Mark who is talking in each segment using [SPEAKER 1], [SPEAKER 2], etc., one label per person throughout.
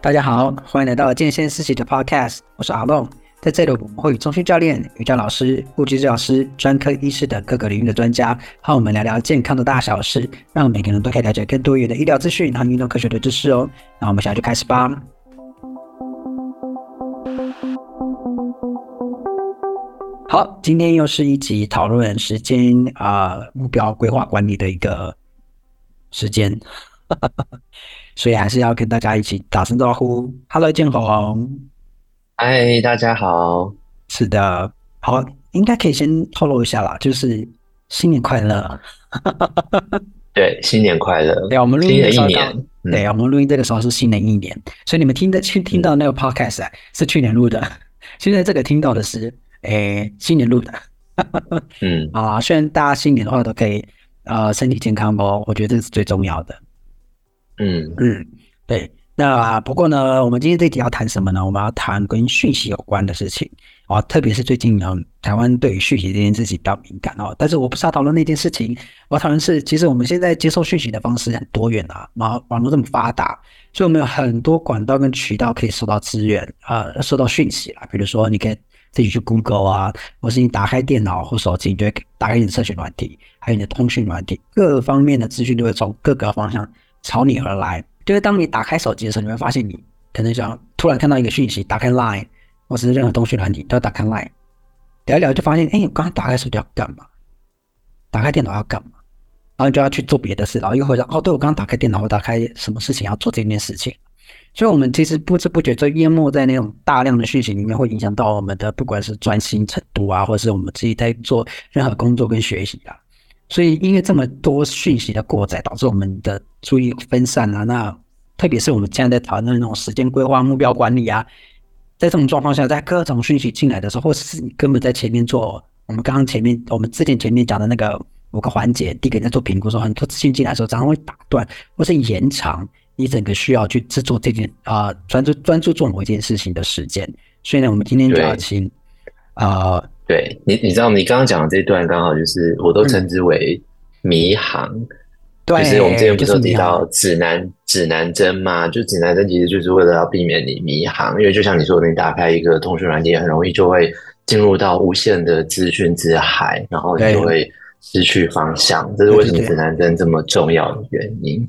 [SPEAKER 1] 大家好，欢迎来到健先思齐的 Podcast，我是阿龙。在这里，我们会与中心教练、瑜伽老师、物理治疗师、专科医师等各个领域的专家，和我们聊聊健康的大小事，让每个人都可以了解更多元的医疗资讯和运动科学的知识哦。那我们现在就开始吧。好，今天又是一集讨论时间啊、目标规划管理的一个时间。所以还是要跟大家一起打声招呼。Hello，建宏。
[SPEAKER 2] 嗨，大家好。
[SPEAKER 1] 是的，好，应该可以先透露一下啦，就是新年快乐。
[SPEAKER 2] 对，新年快乐。
[SPEAKER 1] 对，我们录音的时候，
[SPEAKER 2] 嗯、
[SPEAKER 1] 对，我们录音这个时候是新的一年，所以你们听的去听到那个 podcast、啊、是去年录的，现在这个听到的是诶新年录的。
[SPEAKER 2] 嗯
[SPEAKER 1] 啊，虽然大家新年的话都可以呃身体健康哦，我觉得这是最重要的。
[SPEAKER 2] 嗯
[SPEAKER 1] 嗯，对。那不过呢，我们今天这集要谈什么呢？我们要谈跟讯息有关的事情啊，特别是最近呢，台湾对于讯息这件事情比较敏感哦。但是我不是要讨论那件事情，我要讨论是，其实我们现在接受讯息的方式很多元啊，网网络这么发达，所以我们有很多管道跟渠道可以收到资源啊，收到讯息啦。比如说，你可以自己去 Google 啊，或是你打开电脑或手机，你就会打开你的社群软体，还有你的通讯软体，各方面的资讯都会从各个方向朝你而来。就是当你打开手机的时候，你会发现你可能想突然看到一个讯息，打开 Line 或是任何通讯软体都要打开 Line，聊一聊就发现，哎，我刚刚打开手机要干嘛？打开电脑要干嘛？然后你就要去做别的事，然后又会想，哦，对，我刚刚打开电脑，我打开什么事情要做这件事情？所以，我们其实不知不觉就淹没在那种大量的讯息里面，会影响到我们的不管是专心程度啊，或者是我们自己在做任何工作跟学习啊。所以，因为这么多讯息的过载，导致我们的注意分散啊。那特别是我们现在在讨论那种时间规划、目标管理啊，在这种状况下，在各种讯息进来的时候，或者是你根本在前面做我们刚刚前面我们之前前面讲的那个五个环节，第一个在做评估的时候，很多资讯进来的时候，常常会打断或是延长你整个需要去制作这件啊专注专注做某一件事情的时间。所以呢，我们今天就要请啊。
[SPEAKER 2] 对你，你知道你刚刚讲的这一段刚好就是我都称之为迷航。对、嗯，就是我们之前不是有提到指南指南针嘛？就指南针其实就是为了要避免你迷航，因为就像你说的，你打开一个通讯软件，很容易就会进入到无限的资讯之海，然后你就会失去方向。这是为什么指南针这么重要的原因，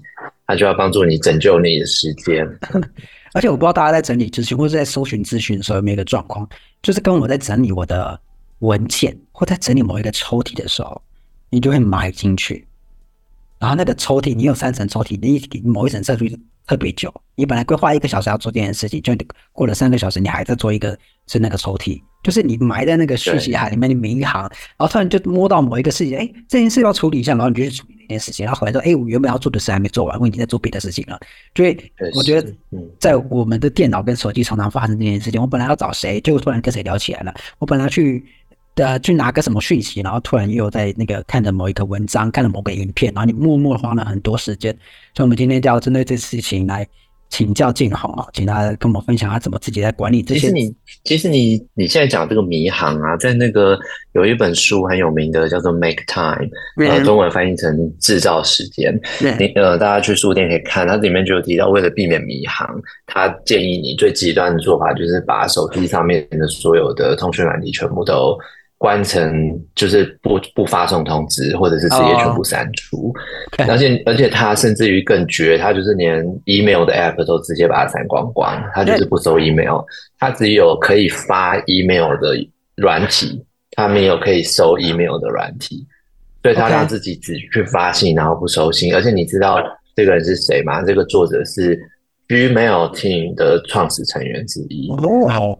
[SPEAKER 2] 它就要帮助你拯救你的时间。
[SPEAKER 1] 而且我不知道大家在整理资讯或者在搜寻资讯的时候有没有一个状况，就是跟我在整理我的。文件或在整理某一个抽屉的时候，你就会埋进去，然后那个抽屉，你有三层抽屉，你某一层设置特别久，你本来规划一个小时要做这件事情，就过了三个小时，你还在做一个是那个抽屉，就是你埋在那个讯息海里面，的每一行，然后突然就摸到某一个事情，哎，这件事要处理一下，然后你就去处理那件事情，然后回来说，哎，我原本要做的事还没做完，我已经在做别的事情了。所以我觉得，在我们的电脑跟手机常常发生这件事情，我本来要找谁，结果突然跟谁聊起来了，我本来要去。呃，去拿个什么讯息，然后突然又在那个看着某一个文章，看着某个影片，然后你默默花了很多时间。所以，我们今天就要针对这事情来请教建宏啊，请他跟我们分享他怎么自己在管理这些。
[SPEAKER 2] 其实你，其实你你现在讲这个迷航啊，在那个有一本书很有名的，叫做《Make Time》，呃，中文翻译成“制造时间”。你呃，大家去书店可以看，它里面就有提到，为了避免迷航，他建议你最极端的做法就是把手机上面的所有的通讯软体全部都。关成就是不不发送通知，或者是直接全部删除。Oh, 而且而且他甚至于更绝，他就是连 email 的 app 都直接把它删光光，他就是不收 email，他只有可以发 email 的软体，他没有可以收 email 的软体，所以他让自己只去发信，然后不收信。而且你知道这个人是谁吗？这个作者是 Gmail Team 的创始成员之一。哦，好。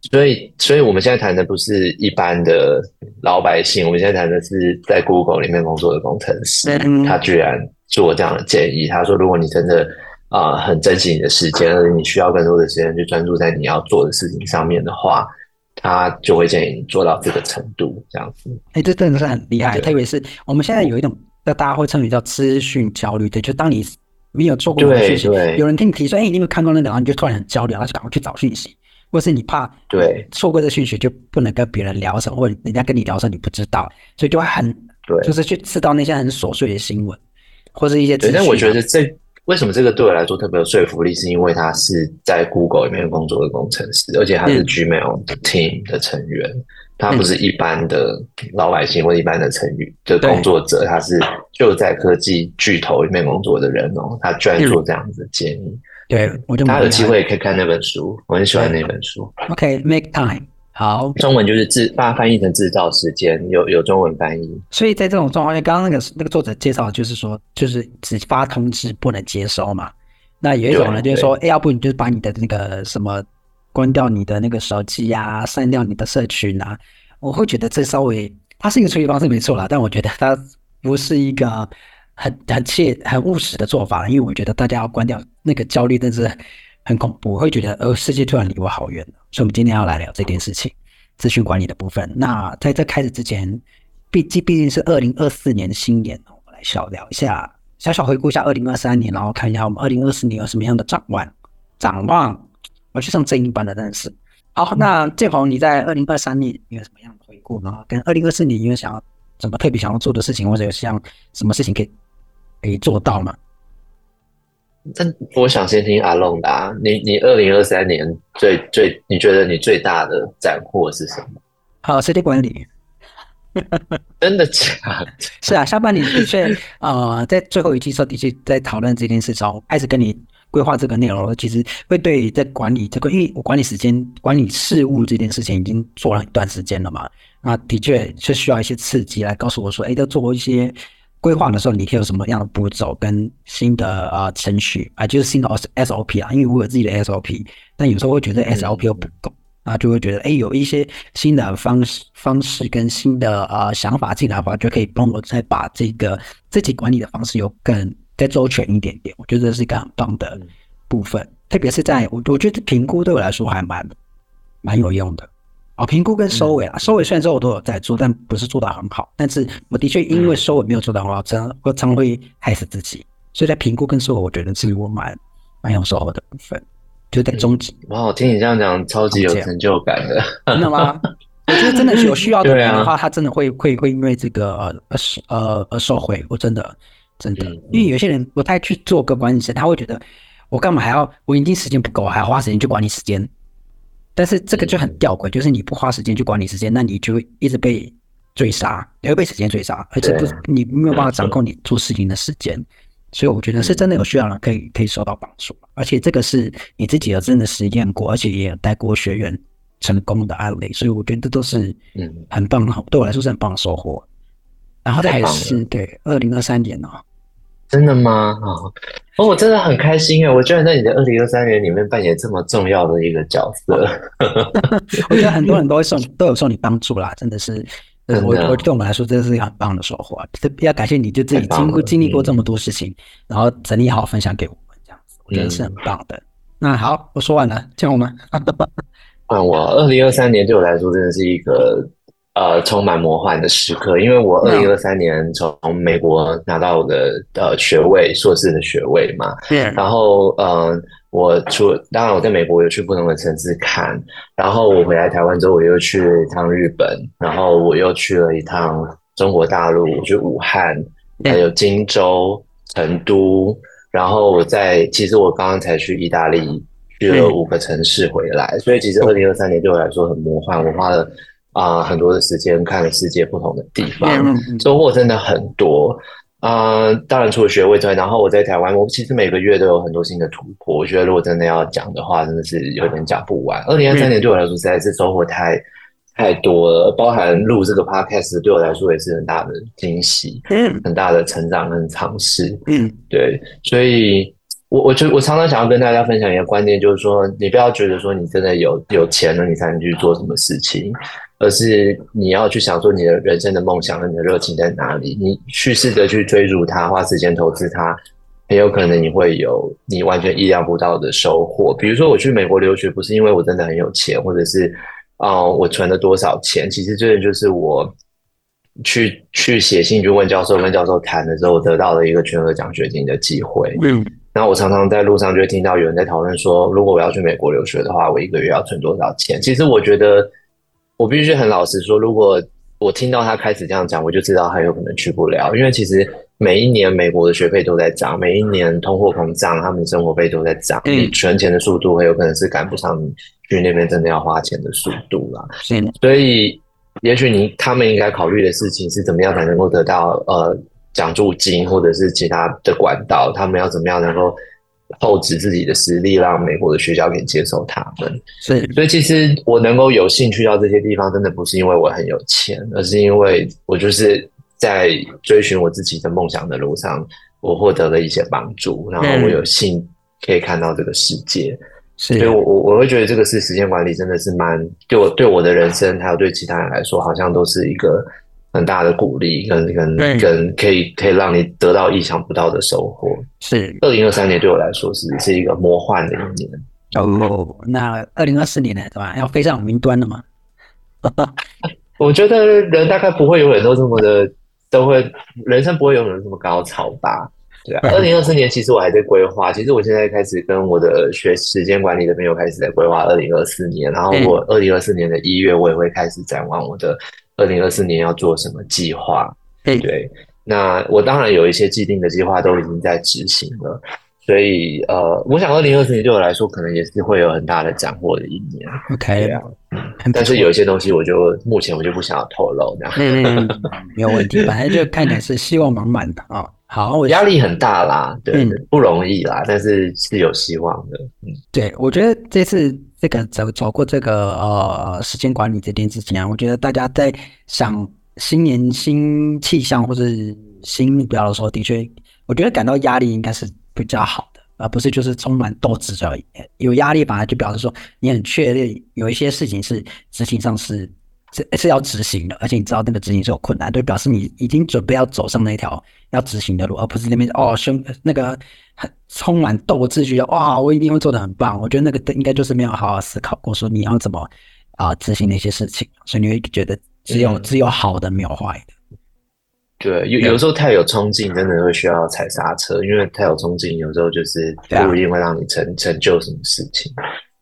[SPEAKER 2] 所以，所以我们现在谈的不是一般的老百姓，我们现在谈的是在 Google 里面工作的工程师。他居然做这样的建议，他说：“如果你真的啊、呃、很珍惜你的时间，而且你需要更多的时间去专注在你要做的事情上面的话，他就会建议你做到这个程度，这样子。”哎，这真的是很厉害，特别是我们现在有一种，那大家会称为叫资讯焦虑，对，就当你没有做过的事情，有人听你提说：“哎，你有没有看过那个？”然后你就突然很焦虑，然后就赶快去找讯息。或是你怕对错过这讯息，就不能跟别人聊什么，或者人家跟你聊什么你不知道，所以就会很对，就是去知道那些很琐碎的新闻，或是一些。对，但我觉得这为什么这个对我来说特别有说服力？是因为他是在 Google 里面工作的工程师，而且他是 Gmail team 的成员，嗯、他不是一般的老百姓或一般的成员的工作者，他是就在科技巨头里面工作的人哦，他居然做这样子的建议。
[SPEAKER 1] 对，我就
[SPEAKER 2] 大家有机会可以看那本书，我很喜欢那本书。
[SPEAKER 1] OK，Make Time。好，
[SPEAKER 2] 中文就是制，把它翻译成制造时间，有有中文翻译。
[SPEAKER 1] 所以在这种状况下，刚刚那个那个作者介绍，就是说，就是只发通知不能接收嘛。那有一种呢，就是说，哎，要不你就把你的那个什么关掉你的那个手机啊，删掉你的社群啊。我会觉得这稍微，它是一个处理方式没错啦，但我觉得它不是一个很很切很务实的做法，因为我觉得大家要关掉那个焦虑，真是。很恐怖，会觉得，呃，世界突然离我好远。所以，我们今天要来聊这件事情，资讯管理的部分。那在这开始之前，毕毕毕竟是二零二四年的新年，我们来小聊一下，小小回顾一下二零二三年，然后看一下我们二零二四年有什么样的展望。展望，我去上正音班的，但是。好，那建宏，你在二零二三年你有什么样的回顾呢？跟二零二四年你有想要什么特别想要做的事情，或者有像什么事情可以可以做到吗？
[SPEAKER 2] 但我想先听阿龙的啊，你你二零二三年最最你觉得你最大的斩获是什么？
[SPEAKER 1] 好，时间管理，
[SPEAKER 2] 真的假的？
[SPEAKER 1] 是啊，下半年的确，呃，在最后一期时候的确在讨论这件事时候，开始跟你规划这个内容，其实会对在管理这个，因为我管理时间、管理事务这件事情已经做了一段时间了嘛，那的确是需要一些刺激来告诉我说，哎，要做一些。规划的时候，你可以有什么样的步骤跟新的呃程序啊，就是新的 SOP 啊。因为我有自己的 SOP，但有时候会觉得 SOP 又不够，啊，就会觉得哎，有一些新的方式方式跟新的呃想法进来的话，就可以帮我再把这个自己管理的方式有更再周全一点点。我觉得这是一个很棒的部分，特别是在我我觉得评估对我来说还蛮蛮有用的。啊，评估跟收尾啊，收尾虽然说我都有在做，但不是做得很好。但是我的确因为收尾没有做得很好，真我常会害死自己。所以在评估跟收尾，我觉得是我蛮蛮有收获的部分，就在终极。
[SPEAKER 2] 哇，我听你这样讲，超级有成就感的。
[SPEAKER 1] 真的吗？我觉得真的有需要的 人的话，他真的会会会因为这个呃呃呃收回。我真的真的，因为有些人不太去做个管理师，他会觉得我干嘛还要？我已经时间不够，还要花时间去管理时间。但是这个就很吊诡，就是你不花时间去管理时间，那你就会一直被追杀，你会被时间追杀，而且不，你没有办法掌控你做事情的时间。所以我觉得是真的有需要人，可以可以受到帮助。而且这个是你自己有真的实验过，而且也有带过学员成功的案例，所以我觉得这都是嗯很棒的，对我来说是很棒的收获。然后再是对二零二三年哦。
[SPEAKER 2] 真的吗？哦，我真的很开心哎！我居然在你的二零二三年里面扮演这么重要的一个角色。
[SPEAKER 1] 我觉得很多人都会受 都有受你帮助啦，真的是，的我我对我们来说，这是一个很棒的收获。这要感谢你，就自己经过经历过这么多事情，嗯、然后整理好分享给我们，这样子，我觉得是很棒的。嗯、那好，我说完了，听我们。
[SPEAKER 2] 啊，我二零二三年对我来说真的是一个。呃，充满魔幻的时刻，因为我二零二三年从美国拿到我的呃学位，硕士的学位嘛。嗯。然后，呃，我除当然我在美国有去不同的城市看，然后我回来台湾之后，我又去了一趟日本，然后我又去了一趟中国大陆，去武汉，还有荆州、成都，然后我在其实我刚刚才去意大利，去了五个城市回来，所以其实二零二三年对我来说很魔幻，我花了。啊、呃，很多的时间看了世界不同的地方，收获真的很多。啊、呃，当然除了学位之外，然后我在台湾，我其实每个月都有很多新的突破。我觉得如果真的要讲的话，真的是有点讲不完。二零二三年对我来说实在是收获太太多了，包含录这个 podcast 对我来说也是很大的惊喜，嗯，很大的成长跟尝试，嗯，对，所以。我我就我常常想要跟大家分享一个观念，就是说，你不要觉得说你真的有有钱了，你才能去做什么事情，而是你要去想说你的人生的梦想和你的热情在哪里，你去试着去追逐它，花时间投资它，很有可能你会有你完全意料不到的收获。比如说，我去美国留学，不是因为我真的很有钱，或者是啊、呃、我存了多少钱，其实这个就是我去去写信去问教授，跟教授谈的时候，我得到了一个全额奖学金的机会。嗯。那我常常在路上就会听到有人在讨论说，如果我要去美国留学的话，我一个月要存多少钱？其实我觉得，我必须很老实说，如果我听到他开始这样讲，我就知道他有可能去不了，因为其实每一年美国的学费都在涨，每一年通货膨胀，他们的生活费都在涨，嗯、你存钱的速度很有可能是赶不上你去那边真的要花钱的速度啦。
[SPEAKER 1] 是，
[SPEAKER 2] 所以也许你他们应该考虑的事情是怎么样才能够得到呃奖助金或者是其他的管道，他们要怎么样能够厚植自己的实力，让美国的学校可以接受他们。
[SPEAKER 1] 所以，
[SPEAKER 2] 所以其实我能够有兴趣到这些地方，真的不是因为我很有钱，而是因为我就是。在追寻我自己的梦想的路上，我获得了一些帮助，然后我有幸可以看到这个世界，嗯、所以我我我会觉得这个是时间管理，真的是蛮对我对我的人生，还有对其他人来说，好像都是一个很大的鼓励，跟跟、嗯、跟可以可以让你得到意想不到的收获。
[SPEAKER 1] 是
[SPEAKER 2] 二零二三年对我来说是是一个魔幻的一年。
[SPEAKER 1] 哦，那二零二四年呢？对吧？要飞上云端了吗？
[SPEAKER 2] 我觉得人大概不会永远都这么的。都会，人生不会永远这么高潮吧？对啊。二零二四年，其实我还在规划。其实我现在开始跟我的学时间管理的朋友开始在规划二零二四年。然后我二零二四年的一月，我也会开始展望我的二零二四年要做什么计划。对，那我当然有一些既定的计划都已经在执行了。所以，呃，我想二零二四年对我来说，可能也是会有很大的斩获的一年。
[SPEAKER 1] OK，
[SPEAKER 2] 但是有一些东西，我就目前我就不想要透露这样。
[SPEAKER 1] 嗯嗯，没有问题，反正就看起来是希望满满的啊。好，我
[SPEAKER 2] 压力很大啦，对，嗯、不容易啦，但是是有希望的。嗯，
[SPEAKER 1] 对，我觉得这次这个走走过这个呃时间管理这件事情啊，我觉得大家在想新年新气象或是新目标的时候，的确，我觉得感到压力应该是。比较好的，而不是就是充满斗志而已。有压力反而就表示说你很确定有一些事情是执行上是是是要执行的，而且你知道那个执行是有困难，就表示你已经准备要走上那条要执行的路，而不是那边哦胸那个很充满斗志，觉得哇我一定会做得很棒。我觉得那个应该就是没有好好思考过说你要怎么啊执行那些事情，所以你会觉得只有、嗯、只有好的没有坏的。
[SPEAKER 2] 对，有有时候太有冲劲，真的会需要踩刹车，因为太有冲劲，有时候就是不一定会让你成成就什么事情。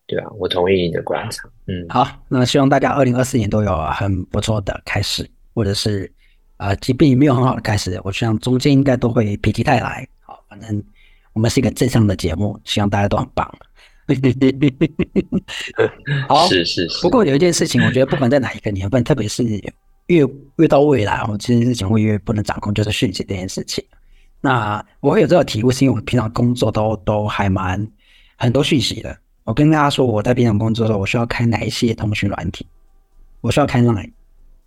[SPEAKER 2] 对啊，我同意你的观察。嗯，
[SPEAKER 1] 好，那希望大家二零二四年都有很不错的开始，或者是啊、呃，即便没有很好的开始，我想中间应该都会否极泰来。好，反正我们是一个正向的节目，希望大家都很棒。好，
[SPEAKER 2] 是是是。
[SPEAKER 1] 不过有一件事情，我觉得不管在哪一个年份，特别是。越越到未来，我这件事情会越不能掌控，就是讯息这件事情。那我会有这个体悟，是因为我平常工作都都还蛮很多讯息的。我跟大家说，我在平常工作的时候，我需要开哪一些通讯软体？我需要开 Line，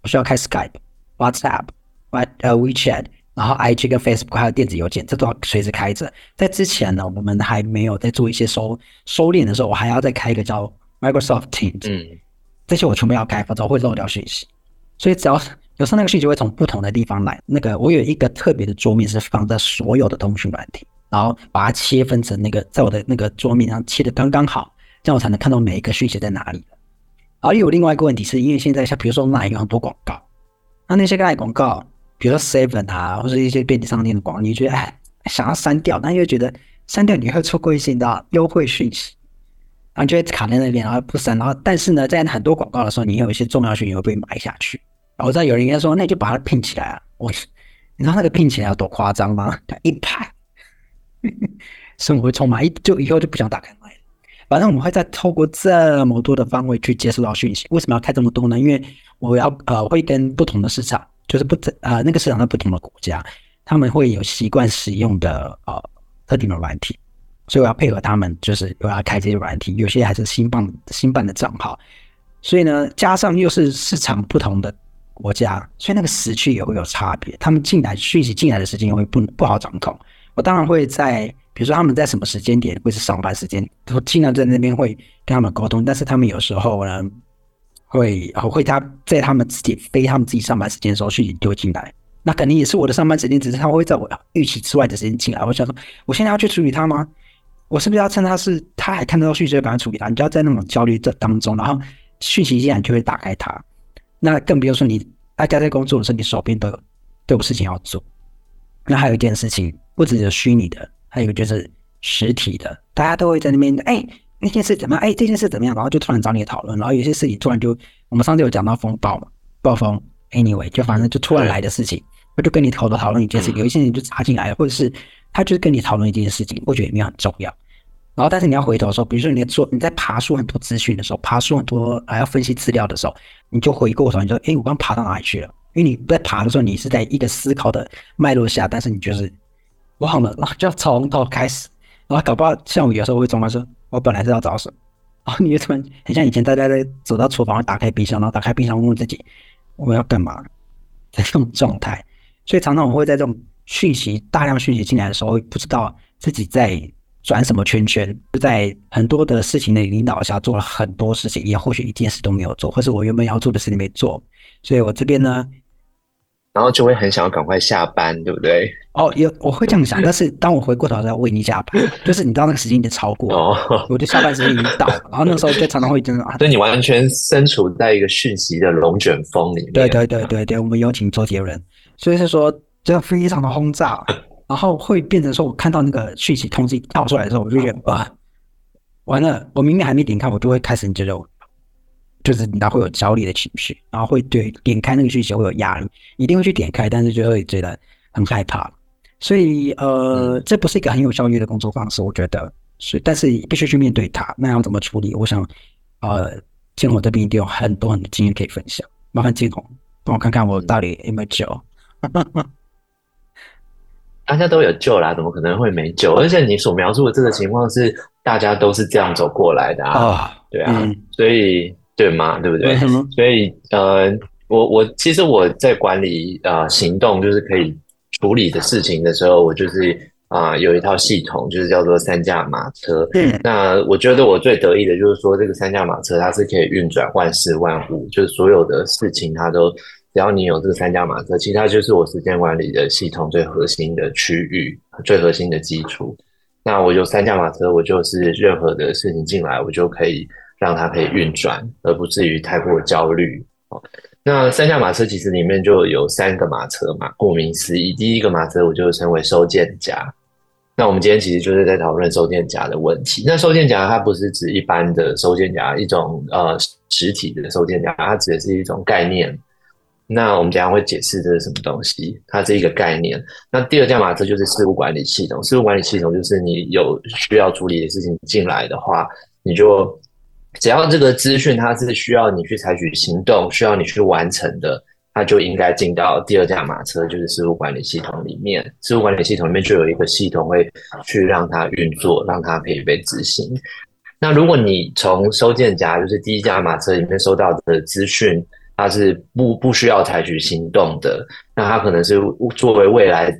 [SPEAKER 1] 我需要开 Skype、WhatsApp、呃 WeChat，然后 IG 跟 Facebook 还有电子邮件，这都要随时开着。在之前呢，我们还没有在做一些收收敛的时候，我还要再开一个叫 Microsoft Teams。嗯，这些我全部要开，否则我会漏掉讯息。所以只要有时候那个讯息会从不同的地方来，那个我有一个特别的桌面是放在所有的通讯软体，然后把它切分成那个在我的那个桌面上切的刚刚好，这样我才能看到每一个讯息在哪里。然后又有另外一个问题是，因为现在像比如说那有很多广告，那那些 LINE 广告，比如说 Seven 啊，或者一些便利商店的广告，你觉得哎想要删掉，但又觉得删掉你会错过一些的优惠讯息，然后就会卡在那边，然后不删。然后但是呢，在很多广告的时候，你有一些重要讯息会被埋下去。我知道有人应该说，那你就把它拼起来啊！我，你知道那个拼起来有多夸张吗？一排，生活会充满，一就以后就不想打开麦。反正我们会再透过这么多的方位去接收到讯息。为什么要开这么多呢？因为我要呃会跟不同的市场，就是不呃那个市场在不同的国家，他们会有习惯使用的呃特定的软体，所以我要配合他们，就是我要开这些软体。有些还是新办新办的账号，所以呢，加上又是市场不同的。国家，所以那个时区也会有差别。他们进来讯息进来的时间也会不不好掌控。我当然会在，比如说他们在什么时间点会是上班时间，我尽量在那边会跟他们沟通。但是他们有时候呢，会会他在他们自己非他们自己上班时间的时候讯息就会进来。那肯定也是我的上班时间，只是他会在我预期之外的时间进来。我想说，我现在要去处理他吗？我是不是要趁他是他还看得到讯息就赶快处理他？你就要在那种焦虑这当中，然后讯息进来就会打开它。那更不用说你大家在工作的时候，你手边都有都有事情要做。那还有一件事情，不只有虚拟的，还有一个就是实体的。大家都会在那边，哎，那件事怎么样？哎，这件事怎么样？然后就突然找你讨论。然后有些事情突然就，我们上次有讲到风暴嘛，暴风，anyway，就反正就突然来的事情，他就跟你讨论讨论一件事情，有一些人就插进来了，或者是他就是跟你讨论一件事情，我觉得也没有很重要。然后，但是你要回头的时候，比如说你在做你在爬树很多资讯的时候，爬树很多还要分析资料的时候，你就回过头，你说：“哎，我刚爬到哪里去了？”因为你在爬的时候，你是在一个思考的脉络下，但是你就是忘了，然后就要从头开始，然后搞不好像我有时候会总来说：“我本来是要找什么？”然后你就突然很像以前大家在走到厨房，打开冰箱，然后打开冰箱问问自己：“我们要干嘛？”在这种状态，所以常常我会在这种讯息大量讯息进来的时候，不知道自己在。转什么圈圈？就在很多的事情的领导下做了很多事情，也或许一件事都没有做，或是我原本要做的事情没做，所以我这边呢，
[SPEAKER 2] 然后就会很想要赶快下班，对不对？
[SPEAKER 1] 哦，有我会这样想，但是当我回过头来为你下班，就是你知道那个时间已经超过，哦，我就下班时间已经到，然后那个时候就常常会真的啊，
[SPEAKER 2] 所以你完全身处在一个讯息的龙卷风里面。
[SPEAKER 1] 对对对对对，我们有请周杰伦，所以是说真的非常的轰炸。然后会变成说，我看到那个讯息通知跳出来的时候，我就觉得哇，完了！我明明还没点开，我就会开始觉得，就是你会有焦虑的情绪，然后会对点开那个讯息会有压力，一定会去点开，但是就会觉得很害怕。所以呃，这不是一个很有效率的工作方式，我觉得是，但是必须去面对它。那要怎么处理？我想呃，建宏这边一定有很多很多经验可以分享。麻烦建宏帮我看看我到底有没有救。
[SPEAKER 2] 大家都有救啦，怎么可能会没救？而且你所描述的这个情况是大家都是这样走过来的啊，哦、对啊，嗯、所以对嘛，对不对？嗯、所以呃，我我其实我在管理呃行动就是可以处理的事情的时候，我就是啊、呃、有一套系统，就是叫做三驾马车。嗯，那我觉得我最得意的就是说，这个三驾马车它是可以运转万事万物，就是所有的事情它都。只要你有这个三驾马车，其他就是我时间管理的系统最核心的区域，最核心的基础。那我有三驾马车，我就是任何的事情进来，我就可以让它可以运转，而不至于太过焦虑。那三驾马车其实里面就有三个马车嘛，顾名思义，第一个马车我就称为收件夹。那我们今天其实就是在讨论收件夹的问题。那收件夹它不是指一般的收件夹，一种呃实体的收件夹，它指的是一种概念。那我们等下会解释这是什么东西，它是一个概念。那第二驾马车就是事务管理系统，事务管理系统就是你有需要处理的事情进来的话，你就只要这个资讯它是需要你去采取行动，需要你去完成的，它就应该进到第二驾马车，就是事务管理系统里面。事务管理系统里面就有一个系统会去让它运作，让它可以被执行。那如果你从收件夹，就是第一驾马车里面收到的资讯，它是不不需要采取行动的，那它可能是作为未来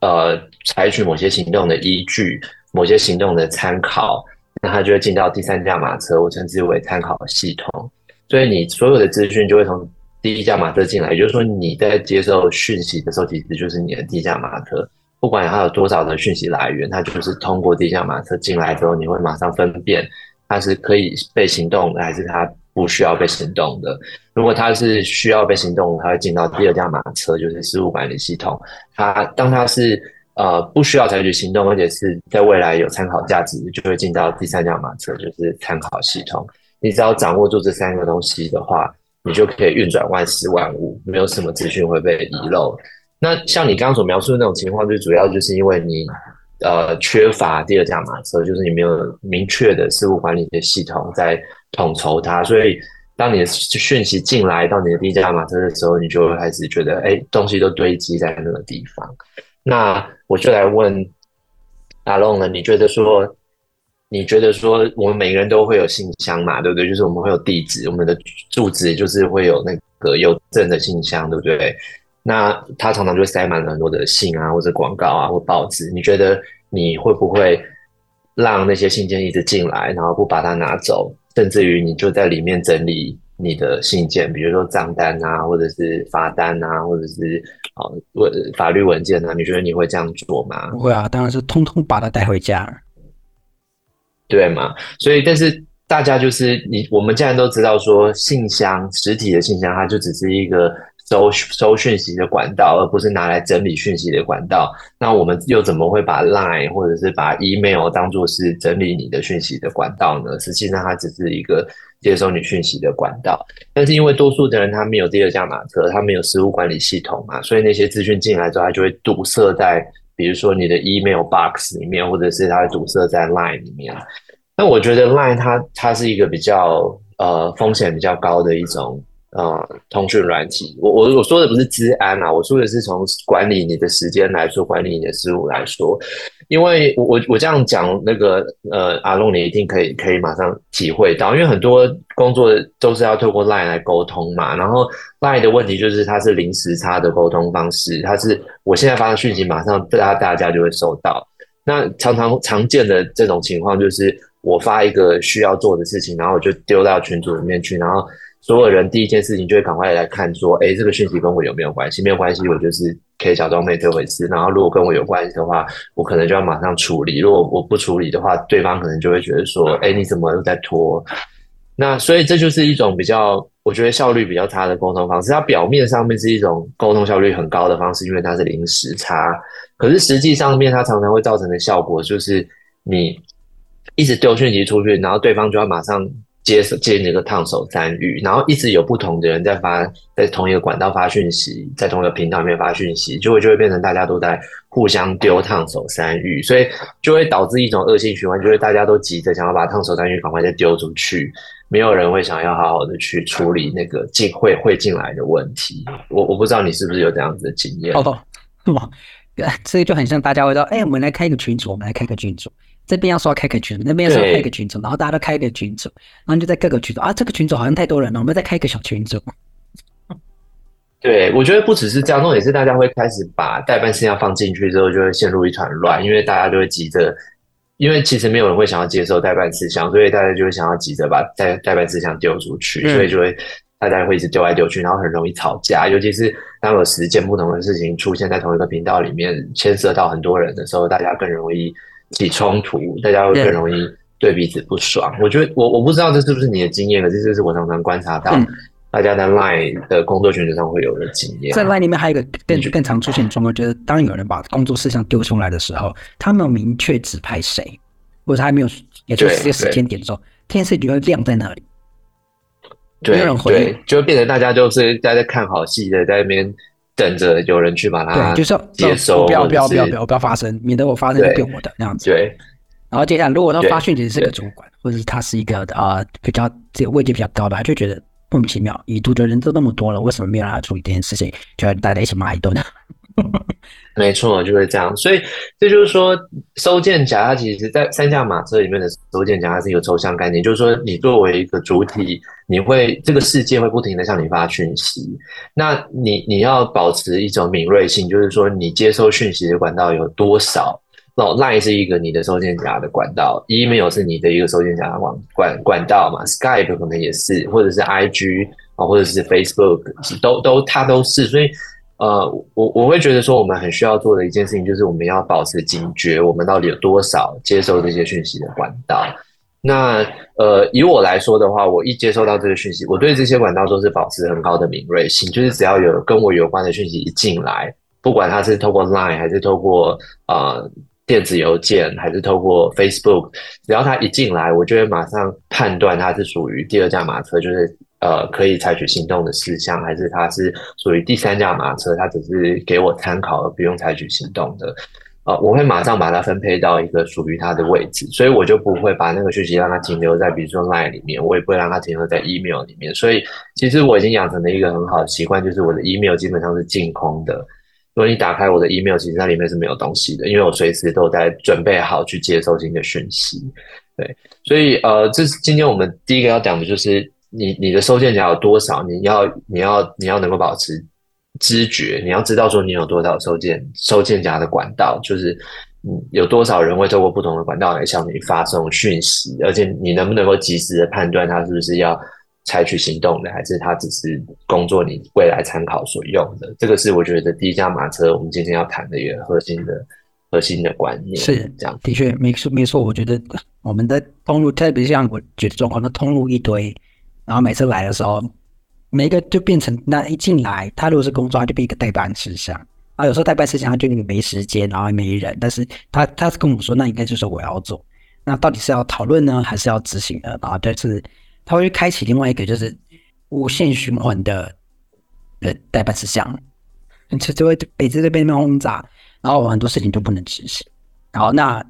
[SPEAKER 2] 呃采取某些行动的依据，某些行动的参考，那它就会进到第三驾马车，我称之为参考系统。所以你所有的资讯就会从第一驾马车进来，也就是说你在接受讯息的时候，其实就是你的第一驾马车，不管它有多少的讯息来源，它就是通过第一驾马车进来之后，你会马上分辨它是可以被行动的，还是它。不需要被行动的，如果它是需要被行动，它会进到第二驾马车，就是事务管理系统。它当它是呃不需要采取行动，而且是在未来有参考价值，就会进到第三辆马车，就是参考系统。你只要掌握住这三个东西的话，你就可以运转万事万物，没有什么资讯会被遗漏。那像你刚刚所描述的那种情况，最主要就是因为你呃缺乏第二驾马车，就是你没有明确的事务管理的系统在。统筹它，所以当你的讯息进来到你的第一驾马车的时候，你就会开始觉得，哎，东西都堆积在那个地方。那我就来问阿龙了，你觉得说，你觉得说，我们每个人都会有信箱嘛，对不对？就是我们会有地址，我们的住址就是会有那个邮政的信箱，对不对？那它常常就塞满了很多的信啊，或者广告啊，或报纸。你觉得你会不会让那些信件一直进来，然后不把它拿走？甚至于你就在里面整理你的信件，比如说账单啊，或者是罚单啊，或者是啊文法律文件啊，你觉得你会这样做吗？
[SPEAKER 1] 不会啊，当然是通通把它带回家，
[SPEAKER 2] 对吗？所以，但是大家就是你，我们既然都知道说信箱实体的信箱，它就只是一个收收讯息的管道，而不是拿来整理讯息的管道。那我们又怎么会把 Line 或者是把 Email 当做是整理你的讯息的管道呢？实际上，它只是一个接收你讯息的管道。但是因为多数的人他没有第二驾马车，他没有实务管理系统嘛，所以那些资讯进来之后，他就会堵塞在比如说你的 Email box 里面，或者是它会堵塞在 Line 里面。那我觉得 Line 它它是一个比较呃风险比较高的一种。呃，通讯软体，我我我说的不是治安啊，我说的是从管理你的时间来说，管理你的事务来说，因为我我我这样讲，那个呃，阿龙你一定可以可以马上体会到，因为很多工作都是要透过 Line 来沟通嘛，然后 Line 的问题就是它是零时差的沟通方式，它是我现在发的讯息，马上大家大家就会收到，那常常常见的这种情况就是我发一个需要做的事情，然后我就丢到群组里面去，然后。所有人第一件事情就会赶快来看，说，哎，这个讯息跟我有没有关系？没有关系，我就是可以假装没这回事。然后如果跟我有关系的话，我可能就要马上处理。如果我不处理的话，对方可能就会觉得说，哎，你怎么又在拖？那所以这就是一种比较，我觉得效率比较差的沟通方式。它表面上面是一种沟通效率很高的方式，因为它是零时差。可是实际上面，它常常会造成的效果就是，你一直丢讯息出去，然后对方就要马上。接接那个烫手山芋，然后一直有不同的人在发，在同一个管道发讯息，在同一个频道里面发讯息，就会就会变成大家都在互相丢烫手山芋，所以就会导致一种恶性循环，就是大家都急着想要把烫手山芋赶快再丢出去，没有人会想要好好的去处理那个进会会进来的问题。我我不知道你是不是有这样子的经验？
[SPEAKER 1] 哦，是吗？这个就很像大家会说，哎，我们来开一个群组，我们来开个群组。这边要说开个群组，那边要说开一个群组，然后大家都开一个群组，然后就在各个群组啊，这个群组好像太多人了，我们再开一个小群组。
[SPEAKER 2] 对，我觉得不只是这样，重点是大家会开始把待办事项放进去之后，就会陷入一团乱，因为大家就会急着，因为其实没有人会想要接受待办事项，所以大家就会想要急着把待待办事项丢出去，所以就会大家会一直丢来丢去，然后很容易吵架，尤其是当有十件不同的事情出现在同一个频道里面，牵涉到很多人的时候，大家更容易。起冲突，大家会更容易对彼此不爽。我觉得我我不知道这是不是你的经验，可是这是我常常观察到大家在 Line 的工作群组上会有的经验。
[SPEAKER 1] 在 Line 里面还有一个更更常出现状况，就是当有人把工作事项丢出来的时候，他没有明确指派谁，或者他还没有也就是这个时间点的时候，这件事就会亮在那里，
[SPEAKER 2] 对，没有人回对，就会变成大家就是在在看好戏的，在那边。等着有人去把它，
[SPEAKER 1] 对，就是不要不要不要不要不要发生，免得我发生就变我的那样子。
[SPEAKER 2] 对。
[SPEAKER 1] 然后接下来，如果他发讯息是个主管，或者是他是一个啊、呃、比较这个位阶比较高的，他就觉得莫名其妙，已读的人都那么多了，为什么没有让他处理这件事情？就要大家一起骂一顿。
[SPEAKER 2] 没错，就是这样。所以这就是说，收件夹它其实，在三驾马车里面的收件夹它是一个抽象概念，就是说，你作为一个主体，你会这个世界会不停的向你发讯息，那你你要保持一种敏锐性，就是说，你接收讯息的管道有多少？那 Line 是一个你的收件夹的管道，Email 是你的一个收件夹的管管管道嘛，Skype 可能也是，或者是 IG 啊，或者是 Facebook，都都它都是，所以。呃，我我会觉得说，我们很需要做的一件事情，就是我们要保持警觉，我们到底有多少接收这些讯息的管道。那呃，以我来说的话，我一接收到这个讯息，我对这些管道都是保持很高的敏锐性，就是只要有跟我有关的讯息一进来，不管它是透过 Line 还是透过呃电子邮件，还是透过 Facebook，只要它一进来，我就会马上判断它是属于第二驾马车，就是。呃，可以采取行动的事项，还是它是属于第三驾马车，它只是给我参考而不用采取行动的。呃，我会马上把它分配到一个属于它的位置，所以我就不会把那个讯息让它停留在比如说 Line 里面，我也不会让它停留在 Email 里面。所以其实我已经养成了一个很好的习惯，就是我的 Email 基本上是净空的。如果你打开我的 Email，其实它里面是没有东西的，因为我随时都在准备好去接收新的讯息。对，所以呃，这是今天我们第一个要讲的就是。你你的收件夹有多少？你要你要你要能够保持知觉，你要知道说你有多少收件收件夹的管道，就是嗯有多少人会透过不同的管道来向你发送讯息，而且你能不能够及时的判断他是不是要采取行动的，还是他只是工作你未来参考所用的？这个是我觉得第一架马车我们今天要谈的一个核心的核心的观念。
[SPEAKER 1] 是这样，的确没错没错。我觉得我们的通路，特别像我觉得中国的通路一堆。然后每次来的时候，每一个就变成那一进来，他如果是工作，他就变一个代办事项啊。有时候代办事项他就那个没时间，然后也没人，但是他他是跟我说，那应该就是我要做。那到底是要讨论呢，还是要执行呢？然后就是他会开启另外一个就是无限循环的呃代办事项，就就会每次都被那轰炸，然后很多事情都不能执行。然后那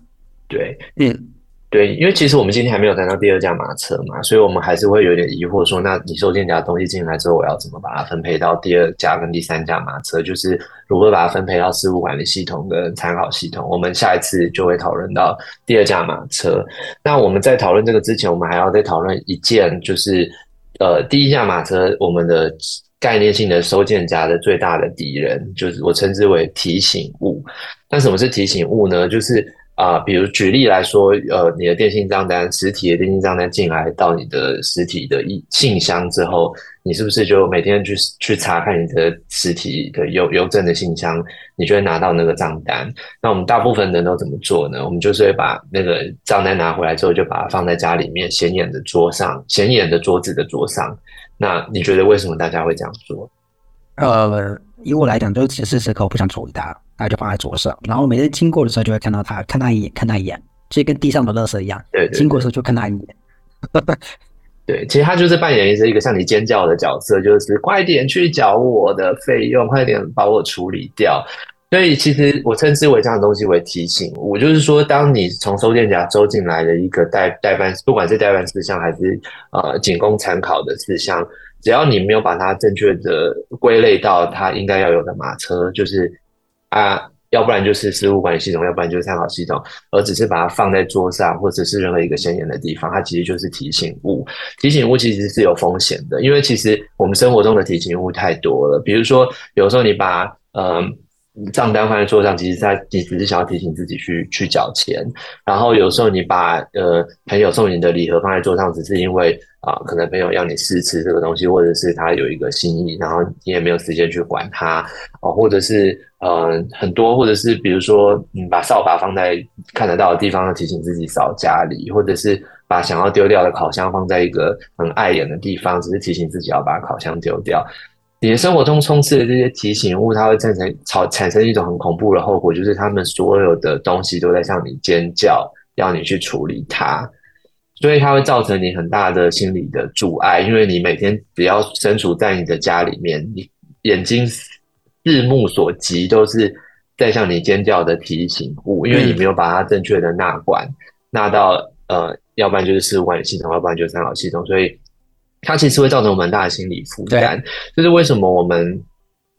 [SPEAKER 2] 对嗯。对，因为其实我们今天还没有谈到第二架马车嘛，所以我们还是会有点疑惑，说，那你收件夹东西进来之后，我要怎么把它分配到第二架跟第三架马车？就是如何把它分配到事务管理系统跟参考系统？我们下一次就会讨论到第二架马车。那我们在讨论这个之前，我们还要再讨论一件，就是呃，第一架马车我们的概念性的收件夹的最大的敌人，就是我称之为提醒物。那什么是提醒物呢？就是啊、比如举例来说，呃，你的电信账单，实体的电信账单进来到你的实体的信箱之后，你是不是就每天去去查看你的实体的邮邮政的信箱，你就会拿到那个账单？那我们大部分人都怎么做呢？我们就是会把那个账单拿回来之后，就把它放在家里面显眼的桌上，显眼的桌子的桌上。那你觉得为什么大家会这样做？
[SPEAKER 1] 呃，以我来讲，就是此时此刻我不想处理它。他就放在桌上，然后每次经过的时候就会看到他，看他一眼，看他一眼，就跟地上的垃圾一样。
[SPEAKER 2] 对，对，对，
[SPEAKER 1] 经过的时候就看他一眼。
[SPEAKER 2] 对，其实他就是扮演一个一个向你尖叫的角色，就是快点去缴我的费用，快点把我处理掉。所以其实我称之为这样的东西为提醒我，就是说，当你从收件夹收进来的一个代代办，不管是代办事项还是呃仅供参考的事项，只要你没有把它正确的归类到它应该要有的马车，就是。啊，要不然就是事务管理系统，要不然就是参考系统，而只是把它放在桌上或者是任何一个显眼的地方，它其实就是提醒物。提醒物其实是有风险的，因为其实我们生活中的提醒物太多了。比如说，有时候你把嗯账单放在桌上，其实在你只是想要提醒自己去去缴钱。然后有时候你把呃朋友送你的礼盒放在桌上，只是因为啊、可能朋友要你试吃这个东西，或者是他有一个心意，然后你也没有时间去管他哦，或者是。呃，很多，或者是比如说，你把扫把放在看得到的地方，提醒自己扫家里，或者是把想要丢掉的烤箱放在一个很碍眼的地方，只是提醒自己要把烤箱丢掉。你的生活中充斥的这些提醒物，它会造成产产生一种很恐怖的后果，就是他们所有的东西都在向你尖叫，要你去处理它，所以它会造成你很大的心理的阻碍，因为你每天只要身处在你的家里面，你眼睛。日目所及都是在向你尖叫的提醒物，因为你没有把它正确的纳管，纳到呃，要不然就是事务管理系统，要不然就是参考系统，所以它其实会造成我们很大的心理负担。就是为什么我们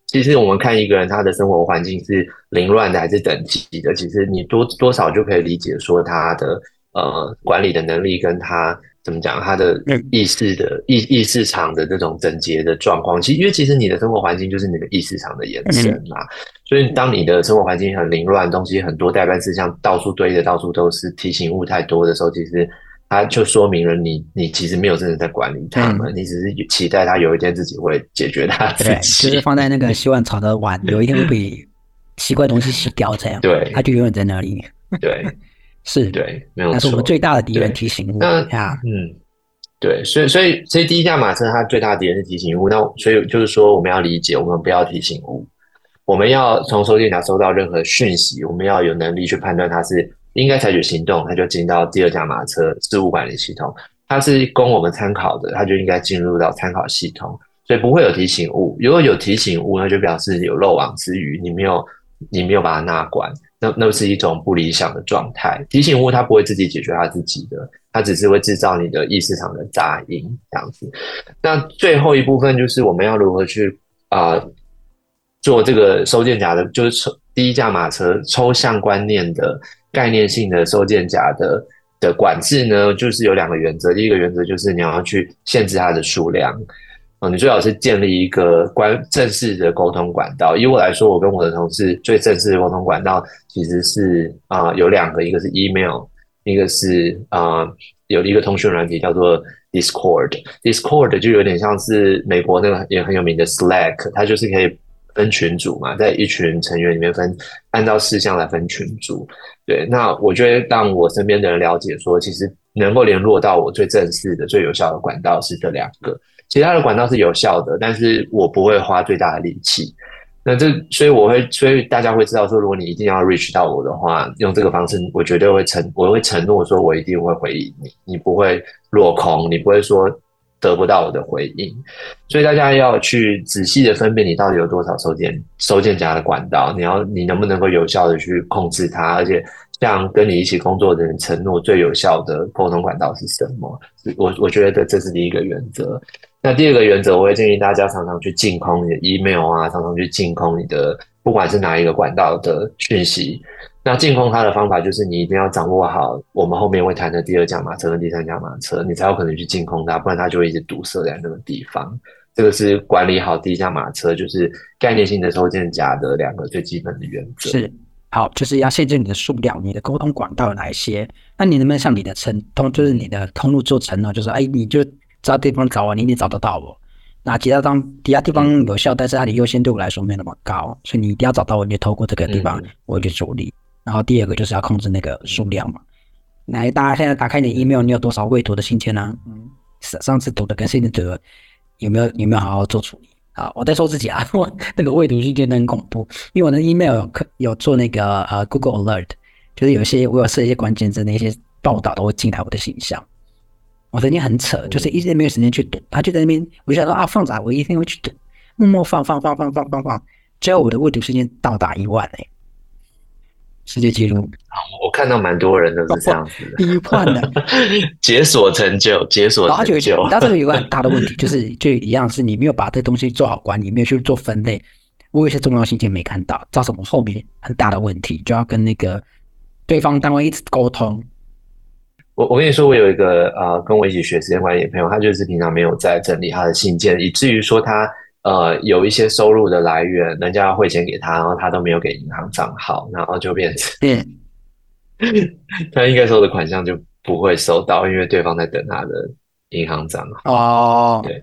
[SPEAKER 2] 其实我们看一个人他的生活环境是凌乱的还是等级的，其实你多多少就可以理解说他的呃管理的能力跟他。怎么讲？他的意识的意意识场的这种整洁的状况，其实因为其实你的生活环境就是你的意识场的延伸嘛。所以当你的生活环境很凌乱，东西很多，代办事项到处堆的，到处都是提醒物太多的时候，其实它就说明了你你其实没有真的在管理他们，你只是期待他有一天自己会解决他自己。
[SPEAKER 1] 就是放在那个洗碗槽的碗，有一天会被 奇怪东西洗掉，这样
[SPEAKER 2] 对，
[SPEAKER 1] 它就永远在那里。
[SPEAKER 2] 对。
[SPEAKER 1] 是
[SPEAKER 2] 对，没有错。
[SPEAKER 1] 那是我们最大的敌人，提醒物。
[SPEAKER 2] 那嗯，对，所以所以所以第一架马车它最大的敌人是提醒物。那所以就是说，我们要理解，我们不要提醒物。我们要从收件夹收到任何讯息，我们要有能力去判断它是应该采取行动，它就进到第二架马车事务管理系统。它是供我们参考的，它就应该进入到参考系统。所以不会有提醒物。如果有提醒物，那就表示有漏网之鱼，你没有你没有把它纳管。那那是一种不理想的状态。提醒物它不会自己解决它自己的，它只是会制造你的意识场的杂音这样子。那最后一部分就是我们要如何去啊、做这个收件夹的，就是抽第一架马车抽象观念的概念性的收件夹的的管制呢？就是有两个原则，第一个原则就是你要去限制它的数量。嗯你最好是建立一个关正式的沟通管道。以我来说，我跟我的同事最正式的沟通管道其实是啊、有两个，一个是 email，一个是啊、有一个通讯软体叫做 Discord。Discord 就有点像是美国那个也很有名的 Slack，它就是可以分群组嘛，在一群成员里面分，按照事项来分群组。对，那我觉得让我身边的人了解说，其实能够联络到我最正式的、最有效的管道是这两个。其他的管道是有效的，但是我不会花最大的力气。那这，所以我会，所以大家会知道说，如果你一定要 reach 到我的话，用这个方式，我绝对会承，我会承诺说，我一定会回应你，你不会落空，你不会说得不到我的回应。所以大家要去仔细的分辨，你到底有多少收件收件夹的管道，你要你能不能够有效的去控制它，而且像跟你一起工作的人承诺最有效的沟通管道是什么？我我觉得这是第一个原则。那第二个原则，我会建议大家常常去净空你的 email 啊，常常去净空你的不管是哪一个管道的讯息。那净空它的方法就是你一定要掌握好我们后面会谈的第二驾马车跟第三驾马车，你才有可能去净空它，不然它就会一直堵塞在那个地方。这个是管理好第一架马车，就是概念性的收件夹的两个最基本的原则。
[SPEAKER 1] 是，好，就是要限制你的数量，你的沟通管道有哪一些？那你能不能向你的承通，就是你的通路做承诺，就是哎，你就。找地方找我，你一定找得到我。那其他方其他地方有效，但是它的优先对我来说没那么高，所以你一定要找到我，你就透过这个地方我去处理。然后第二个就是要控制那个数量嘛。来，大家现在打开你的 email，你有多少未读的信件呢？嗯，上次读的跟现在读的有没有有没有好好做处理？啊，我在说自己啊，我那个未读信件很恐怖，因为我的 email 有有做那个呃 Google Alert，就是有一些我有设一些关键字，那些报道都会进来我的信箱。我曾经很扯，就是一直没有时间去读，他就在那边，我就想说啊，放着，我一定会去读，默默放放放放放放放，最后我的未读信件到达一万哎，世界纪录。
[SPEAKER 2] 我看到蛮多人都是这样子的，
[SPEAKER 1] 一万的
[SPEAKER 2] 解锁成就，解锁成就。
[SPEAKER 1] 你知道这个有个很大的问题，就是就一样是你没有把这东西做好管理，没有去做分类，我有些重要信件没看到，造成我后面很大的问题，就要跟那个对方单位一直沟通。
[SPEAKER 2] 我我跟你说，我有一个呃跟我一起学时间管理的朋友，他就是平常没有在整理他的信件，以至于说他呃有一些收入的来源，人家要汇钱给他，然后他都没有给银行账号，然后就变成，嗯，他应该收的款项就不会收到，因为对方在等他的银行账号。哦，对，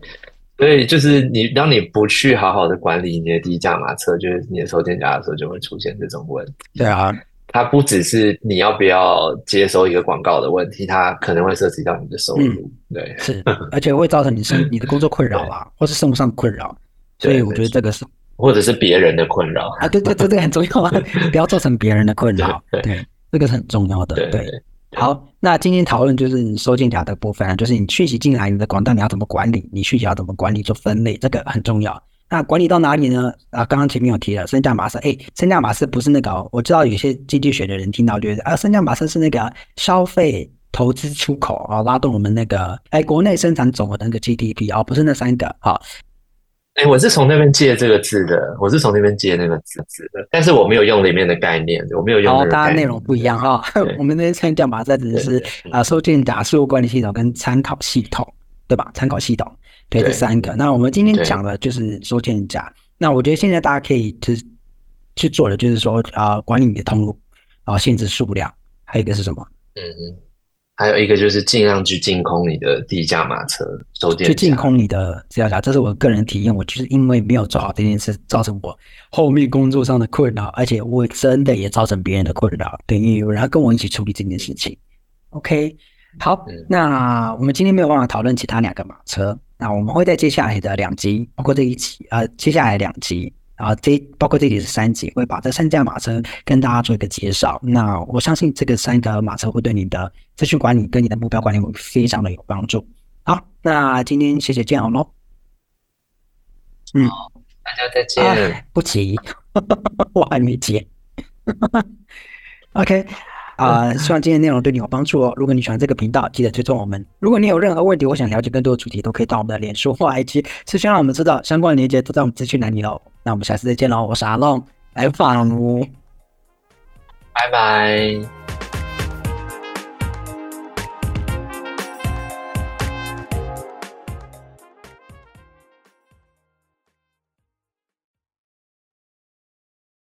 [SPEAKER 2] 所以就是你当你不去好好的管理你的低价马车，就是你的收件夹的时候，就会出现这种问题。
[SPEAKER 1] 对啊。
[SPEAKER 2] 它不只是你要不要接收一个广告的问题，它可能会涉及到你的收入，嗯、对，
[SPEAKER 1] 是，而且会造成你生你的工作困扰啊，或是生活上的困扰，所以我觉得这个是，
[SPEAKER 2] 或者是别人的困扰
[SPEAKER 1] 啊，对对，这个很重要啊，不要造成别人的困扰，对，这个是很重要的，对，对，好，那今天讨论就是你收件夹的部分，就是你讯息进来，你的广告你要怎么管理，你讯息要怎么管理做分类，这个很重要。那管理到哪里呢？啊，刚刚前面有提了，升降马斯。哎，升降马斯不是那个，我知道有些经济学的人听到觉得啊，升降马斯是那个消费、投资、出口啊，拉动我们那个哎国内生产总额的那个 GDP 啊，不是那三个。好，
[SPEAKER 2] 哎，我是从那边借这个字的，我是从那边借那个字字的，但是我没有用里面的概念，我没有用。哦，
[SPEAKER 1] 大家内容不一样哈。我们那边三驾马车只是啊，收件夹、事务管理系统跟参考系统，对吧？参考系统。对，这三个。那我们今天讲的就是收件夹。那我觉得现在大家可以去去做的，就是说啊、呃，管理你的通路，然后限制数量。还有一个是什么？
[SPEAKER 2] 嗯嗯，还有一个就是尽量去净空你的第一驾马车收件。
[SPEAKER 1] 去净空你的资料夹，这是我个人体验。我就是因为没有做好这件事，造成我后面工作上的困扰，而且我真的也造成别人的困扰。等于有人要跟我一起处理这件事情。OK，好，嗯、那我们今天没有办法讨论其他两个马车。那我们会在接下来的两集，包括这一集，呃，接下来两集，然后这包括这里是三节，会把这三驾马车跟大家做一个介绍。那我相信这个三个马车会对你的资讯管理跟你的目标管理会非常的有帮助。好，那今天谢谢建宏喽。
[SPEAKER 2] 嗯，大家再见。
[SPEAKER 1] 啊、不急，我还没接。OK。啊、希望今天内容对你有帮助哦。如果你喜欢这个频道，记得追踪我们。如果你有任何问题，我想了解更多的主题，都可以到我们的脸书或 IG，是先让我们知道。相关的链接都在我们资讯栏里喽。那我们下次再见喽，我是阿龙，拜拜，拜拜。